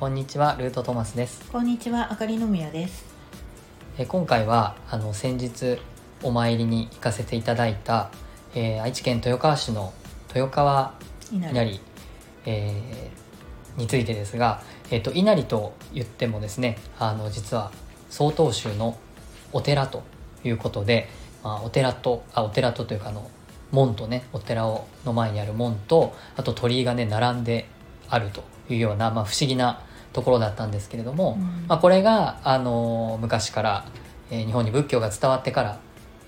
こんにちはルートトマスですこんにちは、あかりのみやです。え今回はあの先日お参りに行かせていただいた、えー愛知県豊川市の豊川稲稲荷、えーについてですが、えー、と稲荷と言ってもですねあの実は曹洞宗のお寺ということで、まあ、お寺とあお寺とというかあの門とねお寺をの前にある門とあと鳥居がね並んであるというような、まあ、不思議なところだったんですけれども、うん。まあ、これが、あの昔から、えー日本に仏教が伝わってから、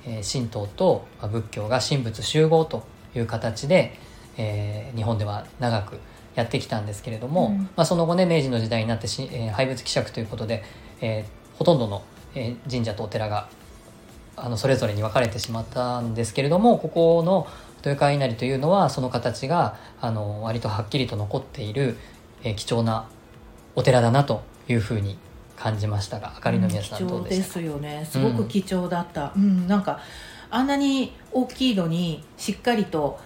えー神道と、まあ仏教が神仏集合という形で、えー日本では長くやってきたんですけれども、うん。まあ、その後ね明治の時代になってし、えー廃仏希釈ということで、えーほとんどの、えー神社とお寺があのそれぞれに分かれてしまったんですけれどもここの豊川稲荷というのはその形があの割とはっきりと残っている、えー貴重なお寺だなというふうに感じましたがあかりの宮さん貴重でどうでしたか、すよね。すごく貴重だった。うん、なんかあんなに大きいのにしっかりと。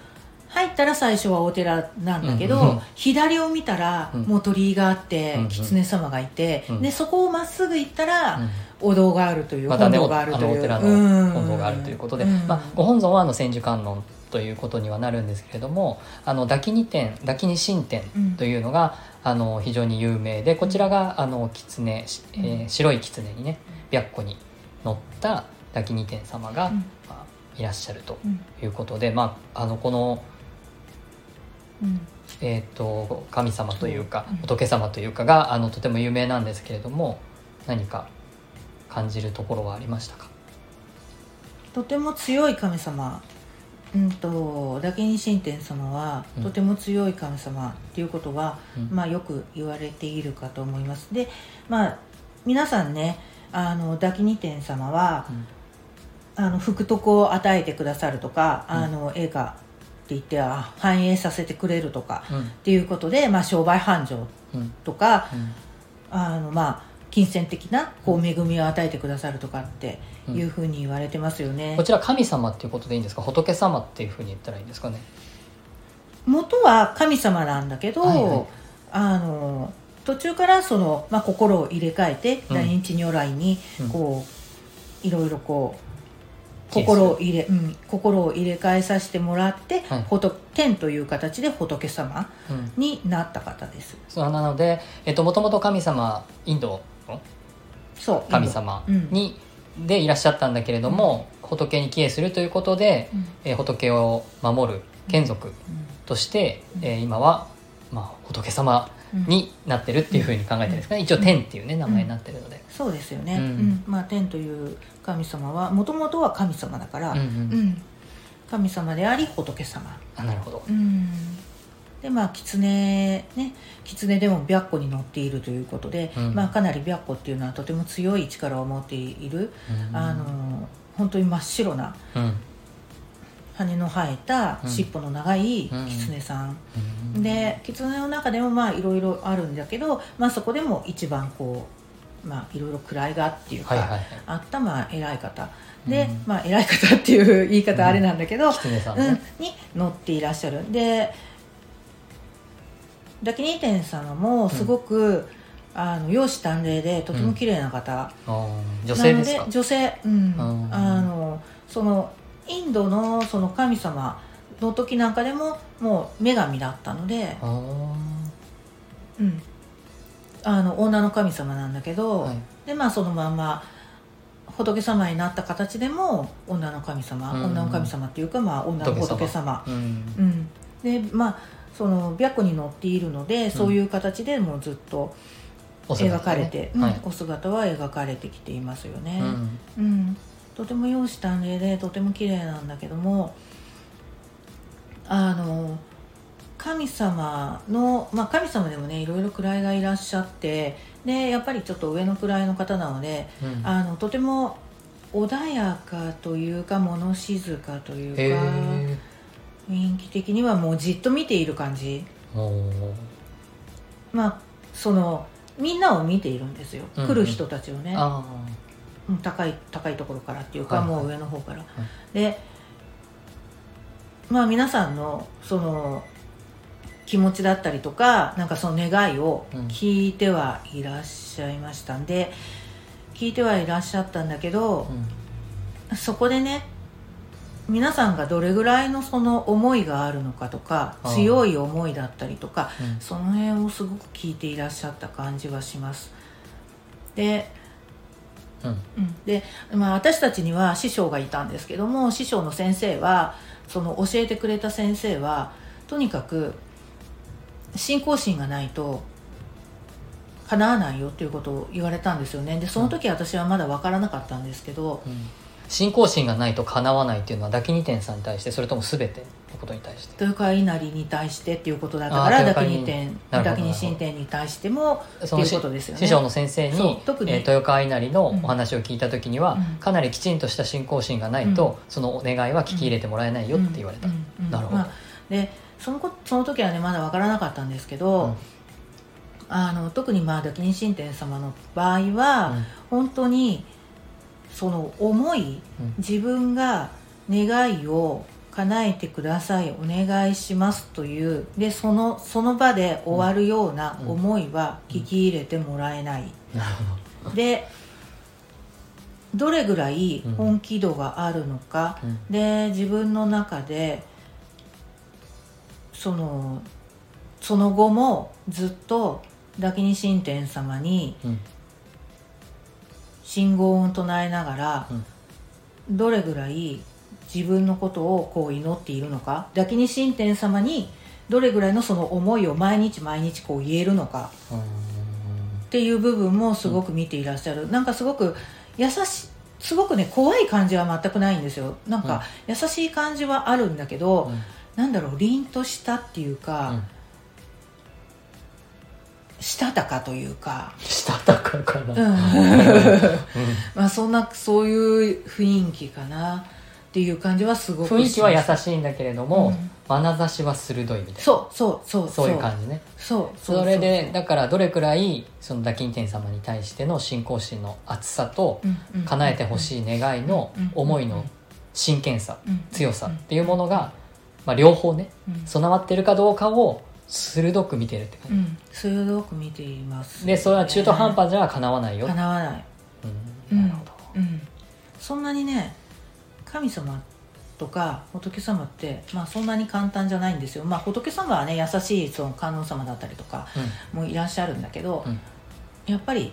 入ったら最初はお寺なんだけど、うんうん左を見たらうん。もう鳥居があって、うんうん。狐様がいて、うん。でそこをまっすぐ行ったら、うん。お堂があるという、またね本堂があるという。お寺うんの本堂があるということで、うん。まあ、ご本尊はあの千手観音ということにはなるんですけれどもあの抱き二天抱き二神天というのが、あの非常に有名でこちらがあの狐、しえーうん。白い狐にね白虎に乗った抱き二天様が、うん。まあ、いらっしゃるとうん。いうことで、まあ、あのこの、うん。えー、と神様というかうん。仏様というかがあのとても有名なんですけれども何か感じるところはありましたか？とても強い神様うんとダケニ神天様はうん。とても強い神様っていうことは、うん。まあよく言われているかと思います。でまあ皆さんねあのダキニ天様はあの福徳を与えてくださるとか、うん。あの映画って言っては繁栄させてくれるとかうん。っていうことで、まあ、商売繁盛うん。とかうん。あのまあ金銭的なこう恵みを与えてくださるとかってうんいうふうに言われてますよね、こちら神様っていうことでいいんですか？仏様っていうふうに言ったらいいんですかね？元は神様なんだけど、はいはい。あの途中からその、まあ、心を入れ替えてうん。大日如来にうん。こう、いろいろこう心を入れ、うん、心を入れ替えさせてもらって、はい。仏天という形で仏様うん。になった方です。そうなので、えっと、もともと神様インドのそう。神様うんに、でいらっしゃったんだけれども、仏に帰依するということで、うん。えー仏を守る眷属として、えー今は、まあ、仏様うん。になってるっていうふうに考えてるんですかね、一応天っていうね名前になってるので、そうですよね、うん。うん。まあ、天という神様はもともとは神様だから、うんうん。うん。神様であり仏様。あなるほど。うんでまあ狐ね狐でも白虎に乗っているということで、うん。まあ、かなり白虎っていうのはとても強い力を持っている、うん。あの本当に真っ白なうん。羽の生えたうん。尻尾の長いうん。狐さん、うん。で狐の中でもまあいろいろあるんだけど、まあ、そこでも一番こうまあいろいろ位がっていうか、はいはいはい。あったまあ偉い方。で、うん。まあ偉い方っていう言い方あれなんだけど、うん。ね、に乗っていらっしゃる。でダキニ天様もすごく、あの容姿端麗でとても綺麗な方、女性ですか？女性うん。うんあのそのインドのその神様の時なんかでももう女神だったので、うん、あの女の神様なんだけど、はい。でまあそのまんま仏様になった形でも女の神様、うん。女の神様っていうか、まあ、女の仏様。うん。うん、でまあその白虎に乗っているので、そういう形でもうずっと描かれて、ねはい。うんお姿は描かれてきていますよね、うん。うん。とても容姿端麗でとても綺麗なんだけどもあの神様の、まあ、神様でもねいろいろ位がいらっしゃってでやっぱりちょっと上の位の方なのでうん。あのとても穏やかというか物静かというへかえ雰囲気的にはもうじっと見ている感じ。まあそのみんなを見ているんですよ、うんうん。来る人たちをね。あうん高い高いところからっていうか、はいはい。もう上の方から、でまあ皆さんのその気持ちだったりとかなんかその願いを聞いてはいらっしゃいましたんで、聞いてはいらっしゃったんだけどう、ん。そこでね皆さんがどれぐらいのその思いがあるのかとか強い思いだったりとかうん。その辺をすごく聞いていらっしゃった感じはします。で,、うん。うん、で、まあ、私たちには師匠がいたんですけども師匠の先生はその教えてくれた先生はとにかく信仰心がないと叶わないよっていうことを言われたんですよね。でその時私はまだ分からなかったんですけど、うん信仰心がないと叶わないっていうのはダキニ天さんに対してそれとも全てのことに対して。豊川稲荷に対してっていうことだったからダあー豊川稲荷キニ店なるほどダキニ神殿に対してもってそのいうことですよね。師匠の先生に、特に。えー豊川稲荷のお話を聞いた時には、うん。かなりきちんとした信仰心がないと、そのお願いは聞き入れてもらえないよって言われた、うん。うん。うん。なるほどまあでそのこその時はねまだ分からなかったんですけど、うん。あの特にまあダキニ神殿様の場合は、うん。本当にその思いうん。自分が願いを叶えてくださいお願いしますというでそのその場で終わるような思いは聞き入れてもらえない、なるほでどれぐらい本気度があるのか、ど、うん。で自分の中でそのその後もずっとダキニ神殿様にうん信号を唱えながら、どれぐらい自分のことをこう祈っているのかダキニ神殿様にどれぐらいのその思いを毎日毎日こう言えるのかうんっていう部分もすごく見ていらっしゃる、なんかすごく優しいすごくね怖い感じは全くないんですよ。なんか優しい感じはあるんだけど、うん。なんだろう凛としたっていうか、うんしたたかというか、したたかかな、うん。うん。まあそんなそういう雰囲気かなっていう感じはすごく雰囲気は優いしいんだけれども、うん。眼差しは鋭いみたいな。そうそうそうそう。いう感じね。そうそうそれでだからどれくらいそのダキン天様に対しての信仰心の厚さと叶えてほしい願いの思いの真剣さ強さっていうものが、まあ、両方ね備わってるかどうかを鋭く見てるって。感じ、うん。鋭く見ていますでそれは中途半端じゃ叶わないよ、叶わない。うん。なるほど、うん、そんなにね神様とか仏様って、まあ、そんなに簡単じゃないんですよ、まあ、仏様はね優しいその観音様だったりとかもいらっしゃるんだけど、うん。やっぱり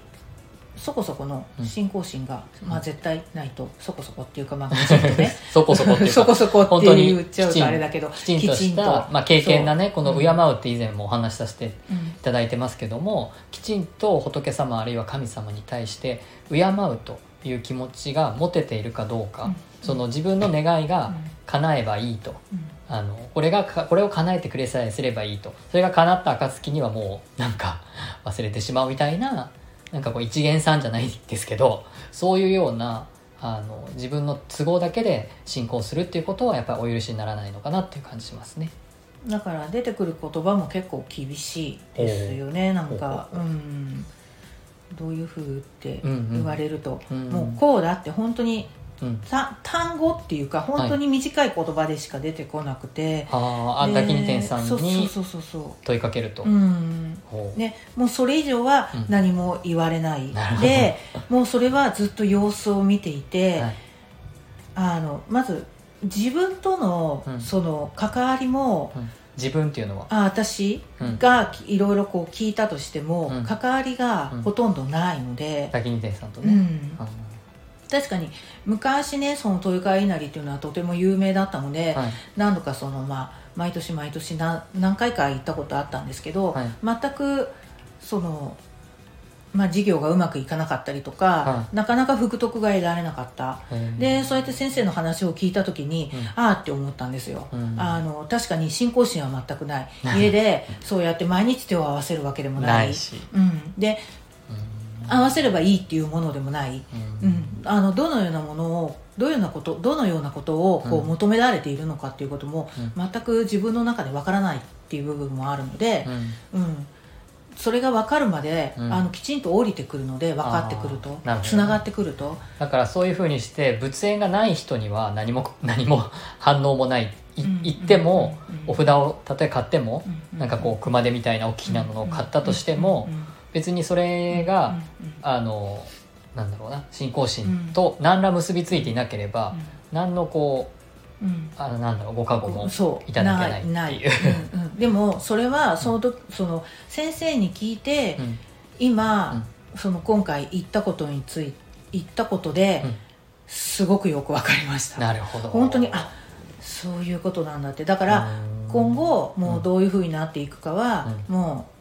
そこそこのうん。信仰心が、まあ、うん絶対ないとそこそこっていうかまあきちんとねそこそこっていうか。そこそこって本当に言っちゃうとあれだけどきちんとしたまあ、経験なねこのうん敬うって以前もお話しさせていうん。ただいてますけどもきちんと仏様あるいは神様に対して敬うという気持ちが持てているかどうか、うん。その自分の願いが叶えばいいと。うん。あのこれがかこれを叶えてくれさえすればいいと。それが叶った暁にはもうなんか忘れてしまうみたいななんかこう一元さんじゃないですけどそういうようなあの自分の都合だけで信仰するっていうことはやっぱりお許しにならないのかなっていう感じしますね。だから出てくる言葉も結構厳しいですよね。なんかほううん。どういうふうってうんうん言われると、うん。もうこうだって本当に単語っていうか本当に短い言葉でしか出てこなくて、ああでダキニテンさんそうにそうそうそ問いかけると。ね、もうそれ以上はうん。何も言われない、なるほど。でもうそれはずっと様子を見ていて、はい。あのまず自分とのうん。その関わりも、うん。自分っていうのは、あ私うん、がいろいろこう聞いたとしても、うん。関わりがほとんどないので、ダキニテンさんとね。うん。あ確かに昔ねその豊川稲荷っていうのはとても有名だったので、のはい。何度かそのまあ毎年毎年何何回か行ったことあったんですけど、はい。全くそのまあ事業がうまくいかなかったりとか、はなかなか福徳が得られなかった。でそうやって先生の話を聞いた時に、うん。ああって思ったんですよ、うん。あの確かに信仰心は全くない。家でそうやって毎日手を合わせるわけでもない。ないし、うん、でうん合わせればいいっていうものでもない、ううん。ん、あのどのようなものをどういうようなことどのようなことをこううん。求められているのかっていうことも、全く自分の中でわからないっていう部分もあるのでう、ん。うん。それが分かるまで、うん。あのきちんと降りてくるので分かってくるとつながってくると。だからそういうふうにして仏縁がない人には何も何も 反応もない。行ってもうん。うん。お札をたとえ買ってもうん。なんかこう熊手みたいな大きなものを買ったとしてもうん。うん別にそれがあのなんだろうな信仰心と何ら結びついていなければ何のこううん。あのなんだろうご加護もそう。いただけないない。うんうん。でもそれはその時その先生に聞いて、うん。今、その今回言ったことについて言ったことで、うん。すごくよく分かりました。なるほど。本当にあそういうことなんだって。だからうん。今後もうどういうふうになっていくかは、うもう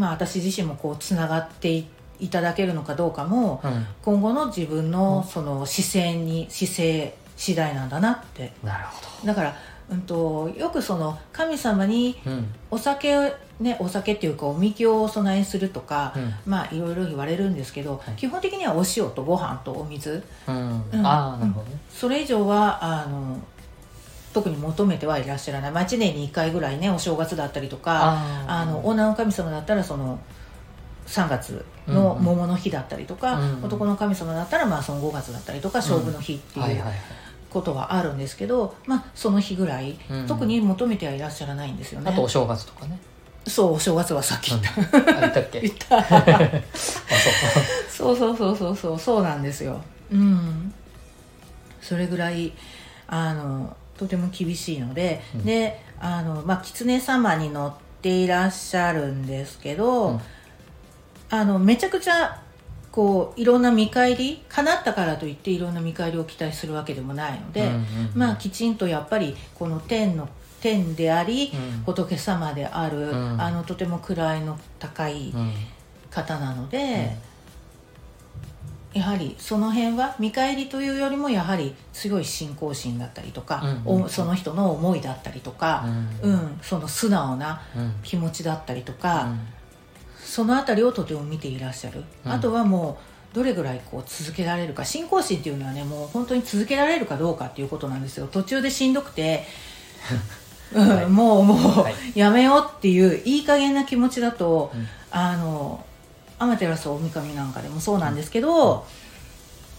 まあ私自身もこうつながっていいただけるのかどうかもうん。今後の自分うん。のその姿勢に姿勢次第なんだなって。なるほだから、うん、とよくその神様にどうん。お酒をねお酒っていうかおみきをお供えするとか、うん。まあいろいろ言われるんですけど、はい。基本的にはお塩とご飯とお水。うん。うん。ああなるほどね。それ以上はあの特に求めてはいらっしゃらない、まあ、1年に1回ぐらいねお正月だったりとかあの女の神様だったらその3月の桃の日だったりとか、うんうん。男の神様だったらまあその5月だったりとか勝負の日ってはいはいはい。ことはあるんですけど、まあ、その日ぐらい、うん。特に求めてはいらっしゃらないんですよね。あとお正月とかね。そうお正月はさっき言った、うん。あ言ったっけ？そうそうそうそうそうそうなんですよ。うん。それぐらいあのとても厳しいので、うん。であのまあ狐様に乗っていらっしゃるんですけど、うん。あのめちゃくちゃこういろんな見返り叶ったからといっていろんな見返りを期待するわけでもないので、うんうんうん。まあきちんとやっぱりこの天の天であり、うん。仏様である、うん。あのとても位の高いうん。方なので、やはりその辺は見返りというよりもやはり強い信仰心だったりとか、うんうん。おその人の思いだったりとか、ううんんその素直なうん。気持ちだったりとか、うん。その辺りをとても見ていらっしゃる、うん。あとはもうどれぐらいこう続けられるか。信仰心っていうのはねもう本当に続けられるかどうかっていうことなんですよ。途中でしんどくて、うんはい。もうもう、はい。やめようっていういい加減な気持ちだと、うん。あの天照大神なんかでもそうなんですけど、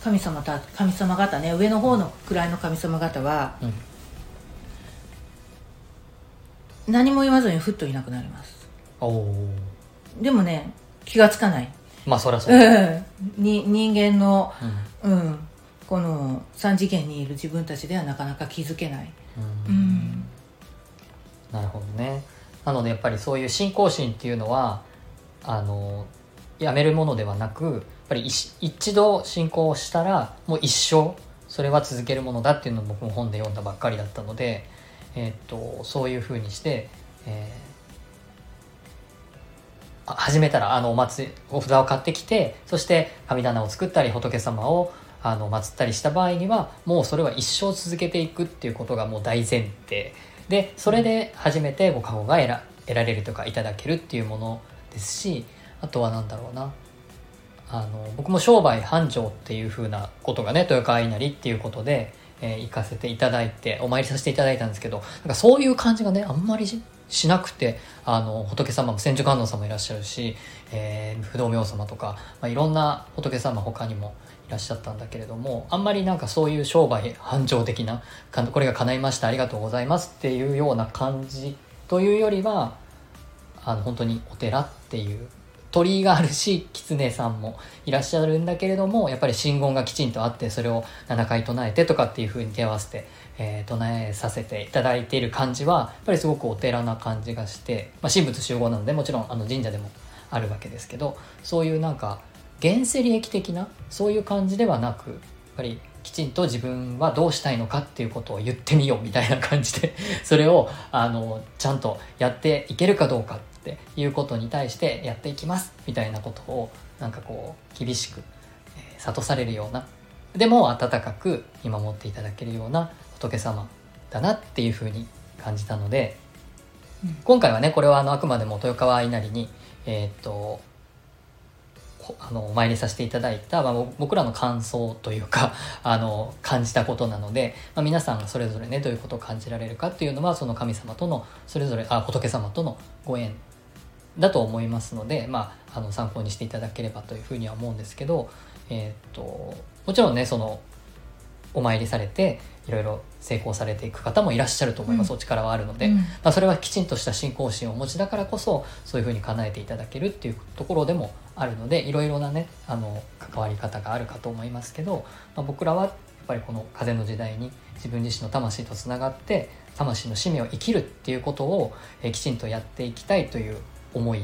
神様た神様方ね上の方の位の神様方はうん。何も言わずにふっといなくなります。おおでもね気がつかない。まあそりゃそう。う んに人間の、うん。うん、この3次元にいる自分たちではなかなか気づけない、ううんん。なるほどね。なのでやっぱりそういう信仰心っていうのはあのやめるものではなくやっぱり一度信仰したらもう一生それは続けるものだっていうのを僕も本で読んだばっかりだったので、えーっとそういうふうにして、えーあ始めたらあのお祭りお札を買ってきてそして神棚を作ったり仏様をあの祀ったりした場合にはもうそれは一生続けていくっていうことがもう大前提。でそれで初めてご加護が得ら得られるとかいただけるっていうものですしあとは何だろうな。あの僕も商売繁盛っていう風なことがね豊川稲荷っていうことで、えー行かせていただいてお参りさせていただいたんですけどなんかそういう感じがねあんまりしなくてあの仏様も千手観音様いらっしゃるし、えー不動明王様とか、まあ、いろんな仏様他にもいらっしゃったんだけれどもあんまりなんかそういう商売繁盛的なこれが叶いましたありがとうございますっていうような感じというよりはあの本当にお寺っていう鳥居があるし狐さんもいらっしゃるんだけれどもやっぱり真言がきちんとあってそれを7回唱えてとかっていう風に手を合わせて、えー唱えさせていただいている感じはやっぱりすごくお寺な感じがして、まあ、神仏集合なのでもちろんあの神社でもあるわけですけどそういうなんか現世利益的なそういう感じではなくやっぱりきちんと自分はどうしたいのかっていうことを言ってみようみたいな感じでそれをあのちゃんとやっていけるかどうかっていうことに対してやっていきますみたいなことをなんかこう厳しく、えー諭されるようなでも温かく見守っていただけるような仏様だなっていうふうに感じたので、うん。今回はねこれはあのあくまでも豊川稲荷にえーっとこあのお参りさせていただいた、まあ、ぼ僕らの感想というか あの感じたことなので、まあ、皆さんがそれぞれねどういうことを感じられるかっていうのはその神様とのそれぞれあ仏様とのご縁だと思いますので、まあ、あの参考にしていただければというふうには思うんですけど、えーっともちろんねそのお参りされていろいろ成功されていく方もいらっしゃると思います、うん。お力はあるので、うん。まあ、それはきちんとした信仰心をお持ちだからこそそういうふうに叶えていただけるっていうところでもあるのでいろいろなねあの関わり方があるかと思いますけど、まあ、僕らはやっぱりこの風の時代に自分自身の魂とつながって魂の使命を生きるっていうことを、えーきちんとやっていきたいという思い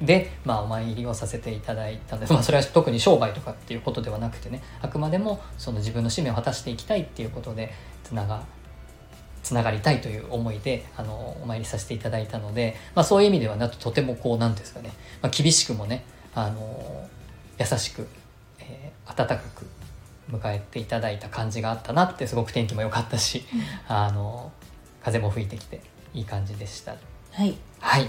で、まあ、お参りをさせていただいたんです、まあ、それは特に商売とかっていうことではなくてねあくまでもその自分の使命を果たしていきたいっていうことでつながつながりたいという思いであのお参りさせていただいたので、まあ、そういう意味ではなとてもこう何ですかね、まあ、厳しくもねあの優しく、えー温かく迎えていただいた感じがあったなってすごく天気も良かったし、あの風も吹いてきていい感じでした。はい。はい。な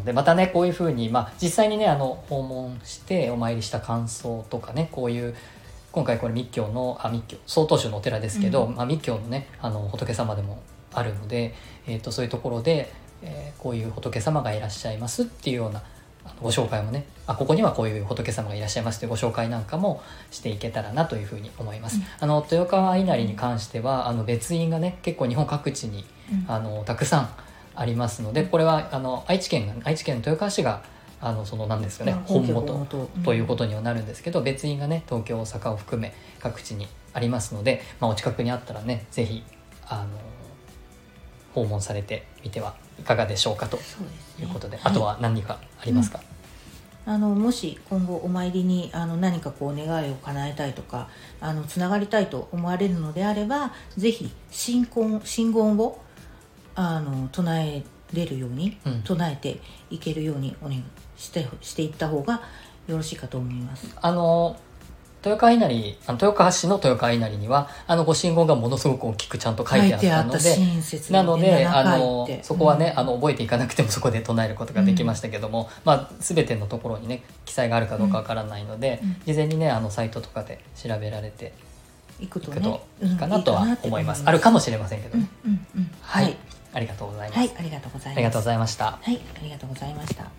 のでまたねこういうふうに、まあ、実際にねあの訪問してお参りした感想とかねこういう今回これ密教のあ密教曹洞宗のお寺ですけど、うん。まあ、密教のねあの仏様でもあるので、えー、とそういうところで、えーこういう仏様がいらっしゃいますっていうようなあのご紹介もねあここにはこういう仏様がいらっしゃいますというご紹介なんかもしていけたらなというふうに思います。うん。あの豊川稲荷に関してはあの別院がね結構日本各地にうん。あのたくさんありますのでこれはあの愛知県が愛知県の豊川市があのそのなんですかねまあ本元ということにはなるんですけど、別院がね東京大阪を含め各地にありますので、まあ、お近くにあったらねぜひあの訪問されてみてはいかがでしょうかということで、いあとは何かありますか、あのもし今後お参りにあの何かこう願いを叶えたいとかあのつながりたいと思われるのであればぜひ信言信言をあの唱えれるように、うん。唱えていけるようにお願いしてしていった方がよろしいかと思います。あの豊川稲荷あの豊川市の豊川稲荷にはあのご信号がものすごく大きくちゃんと書いてあったので親切なので、7あ回のそこはね、うん。あの覚えていかなくてもそこで唱えることができましたけども、まあ、全てのところにね記載があるかどうかわからないので、うん。事前にねあのサイトとかで調べられてい行くといいかなとは思います,、あるかもしれませんけどうんね、うんうん。はい、はいありがとうございます。はい、ありがとうございます。ありがとうございました。はい、ありがとうございました。